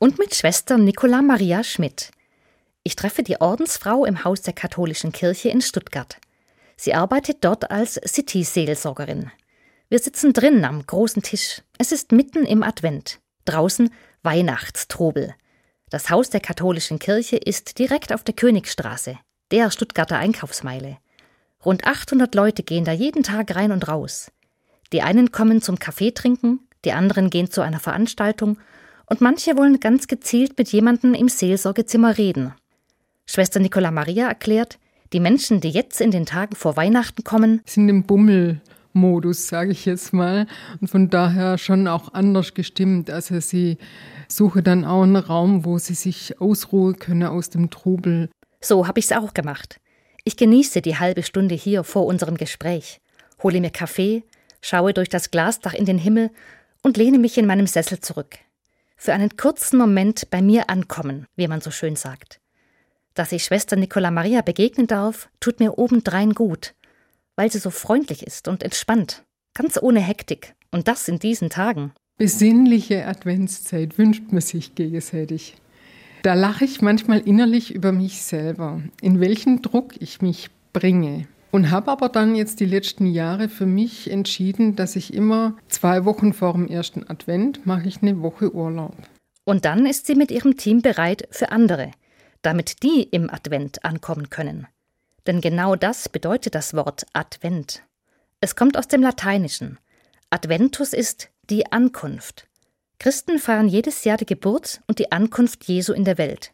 und mit Schwester Nicola Maria Schmidt. Ich treffe die Ordensfrau im Haus der katholischen Kirche in Stuttgart. Sie arbeitet dort als City-Seelsorgerin. Wir sitzen drinnen am großen Tisch. Es ist mitten im Advent. Draußen Weihnachtstrubel. Das Haus der katholischen Kirche ist direkt auf der Königstraße, der Stuttgarter Einkaufsmeile. Rund 800 Leute gehen da jeden Tag rein und raus. Die einen kommen zum Kaffee trinken, die anderen gehen zu einer Veranstaltung und manche wollen ganz gezielt mit jemandem im Seelsorgezimmer reden. Schwester Nicola Maria erklärt, die Menschen, die jetzt in den Tagen vor Weihnachten kommen, sind im Bummelmodus, sage ich jetzt mal, und von daher schon auch anders gestimmt. Also sie suchen dann auch einen Raum, wo sie sich ausruhen können aus dem Trubel. So habe ich es auch gemacht. Ich genieße die halbe Stunde hier vor unserem Gespräch, hole mir Kaffee, schaue durch das Glasdach in den Himmel und lehne mich in meinem Sessel zurück. Für einen kurzen Moment bei mir ankommen, wie man so schön sagt. Dass ich Schwester Nicola Maria begegnen darf, tut mir obendrein gut, weil sie so freundlich ist und entspannt, ganz ohne Hektik, und das in diesen Tagen. Besinnliche Adventszeit wünscht man sich gegenseitig. Da lache ich manchmal innerlich über mich selber, in welchen Druck ich mich bringe. Und habe aber dann jetzt die letzten Jahre für mich entschieden, dass ich immer zwei Wochen vor dem ersten Advent mache ich eine Woche Urlaub. Und dann ist sie mit ihrem Team bereit für andere, damit die im Advent ankommen können. Denn genau das bedeutet das Wort Advent. Es kommt aus dem Lateinischen. Adventus ist die Ankunft. Christen feiern jedes Jahr die Geburt und die Ankunft Jesu in der Welt.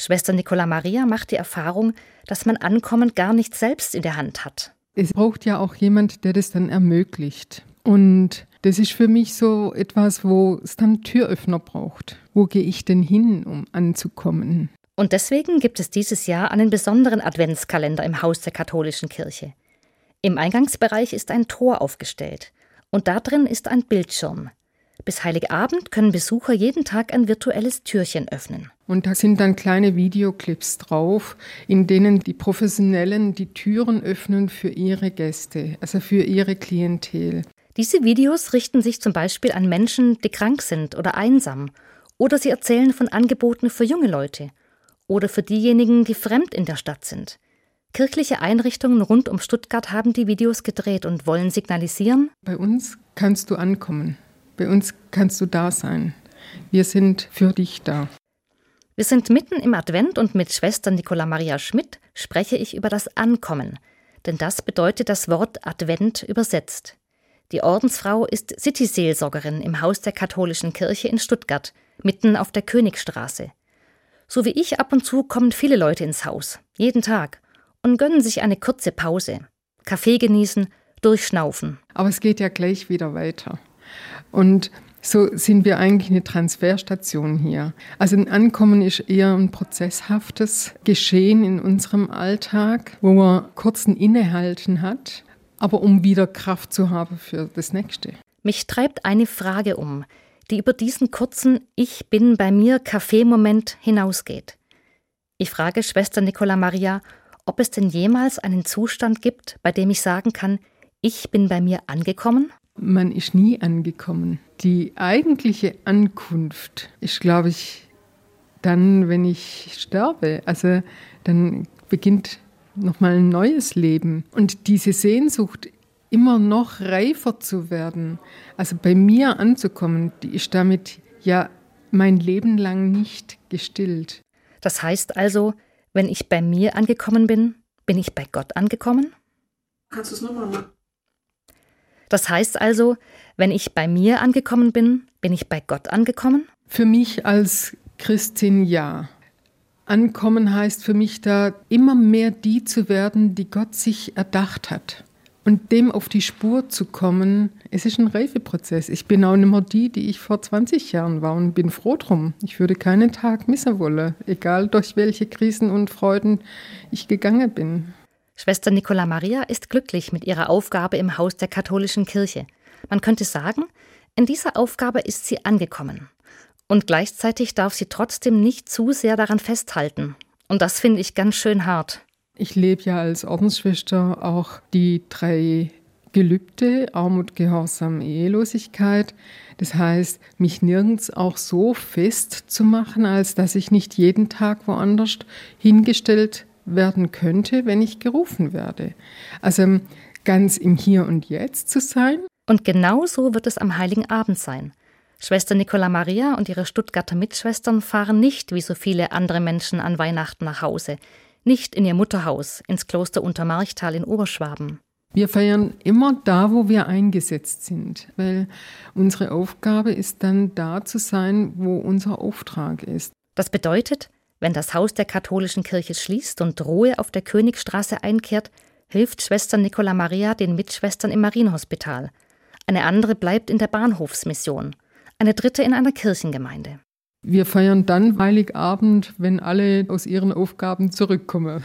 Schwester Nicola Maria macht die Erfahrung, dass man Ankommen gar nicht selbst in der Hand hat. Es braucht ja auch jemand, der das dann ermöglicht. Und das ist für mich so etwas, wo es dann Türöffner braucht. Wo gehe ich denn hin, um anzukommen? Und deswegen gibt es dieses Jahr einen besonderen Adventskalender im Haus der katholischen Kirche. Im Eingangsbereich ist ein Tor aufgestellt und da drin ist ein Bildschirm. Bis Heiligabend können Besucher jeden Tag ein virtuelles Türchen öffnen. Und da sind dann kleine Videoclips drauf, in denen die Professionellen die Türen öffnen für ihre Gäste, also für ihre Klientel. Diese Videos richten sich zum Beispiel an Menschen, die krank sind oder einsam, oder sie erzählen von Angeboten für junge Leute oder für diejenigen, die fremd in der Stadt sind. Kirchliche Einrichtungen rund um Stuttgart haben die Videos gedreht und wollen signalisieren, bei uns kannst du ankommen, bei uns kannst du da sein. Wir sind für dich da. Wir sind mitten im Advent und mit Schwester Nicola Maria Schmidt spreche ich über das Ankommen, denn das bedeutet das Wort Advent übersetzt. Die Ordensfrau ist City-Seelsorgerin im Haus der katholischen Kirche in Stuttgart, mitten auf der Königstraße. So wie ich ab und zu kommen viele Leute ins Haus, jeden Tag, und gönnen sich eine kurze Pause. Kaffee genießen, durchschnaufen. Aber es geht ja gleich wieder weiter. Und so sind wir eigentlich eine Transferstation hier. Also ein Ankommen ist eher ein prozesshaftes Geschehen in unserem Alltag, wo man kurz ein Innehalten hat, aber um wieder Kraft zu haben für das Nächste. Mich treibt eine Frage um, die über diesen kurzen Ich bin bei mir Kaffeemoment hinausgeht. Ich frage Schwester Nicola Maria, ob es denn jemals einen Zustand gibt, bei dem ich sagen kann, ich bin bei mir angekommen? Man ist nie angekommen. Die eigentliche Ankunft ist, glaube ich, dann, wenn ich sterbe. Also dann beginnt nochmal ein neues Leben. Und diese Sehnsucht, immer noch reifer zu werden, also bei mir anzukommen, die ist damit ja mein Leben lang nicht gestillt. Das heißt also, wenn ich bei mir angekommen bin, bin ich bei Gott angekommen? Kannst du es nochmal machen? Das heißt also, wenn ich bei mir angekommen bin, bin ich bei Gott angekommen? Für mich als Christin ja. Ankommen heißt für mich da immer mehr die zu werden, die Gott sich erdacht hat. Und dem auf die Spur zu kommen, es ist ein Reifeprozess. Ich bin auch nicht mehr die, die ich vor 20 Jahren war und bin froh drum. Ich würde keinen Tag missen wollen, egal durch welche Krisen und Freuden ich gegangen bin. Schwester Nicola Maria ist glücklich mit ihrer Aufgabe im Haus der katholischen Kirche. Man könnte sagen, in dieser Aufgabe ist sie angekommen. Und gleichzeitig darf sie trotzdem nicht zu sehr daran festhalten. Und das finde ich ganz schön hart. Ich lebe ja als Ordensschwester auch die drei Gelübde, Armut, Gehorsam, Ehelosigkeit. Das heißt, mich nirgends auch so fest zu machen, als dass ich nicht jeden Tag woanders hingestellt werden könnte, wenn ich gerufen werde. Also ganz im Hier und Jetzt zu sein. Und genau so wird es am Heiligen Abend sein. Schwester Nicola Maria und ihre Stuttgarter Mitschwestern fahren nicht wie so viele andere Menschen an Weihnachten nach Hause, nicht in ihr Mutterhaus, ins Kloster Untermarchtal in Oberschwaben. Wir feiern immer da, wo wir eingesetzt sind, weil unsere Aufgabe ist dann da zu sein, wo unser Auftrag ist. Das bedeutet, wenn das Haus der katholischen Kirche schließt und Ruhe auf der Königstraße einkehrt, hilft Schwester Nicola Maria den Mitschwestern im Marienhospital. Eine andere bleibt in der Bahnhofsmission. Eine dritte in einer Kirchengemeinde. Wir feiern dann Heiligabend, wenn alle aus ihren Aufgaben zurückkommen.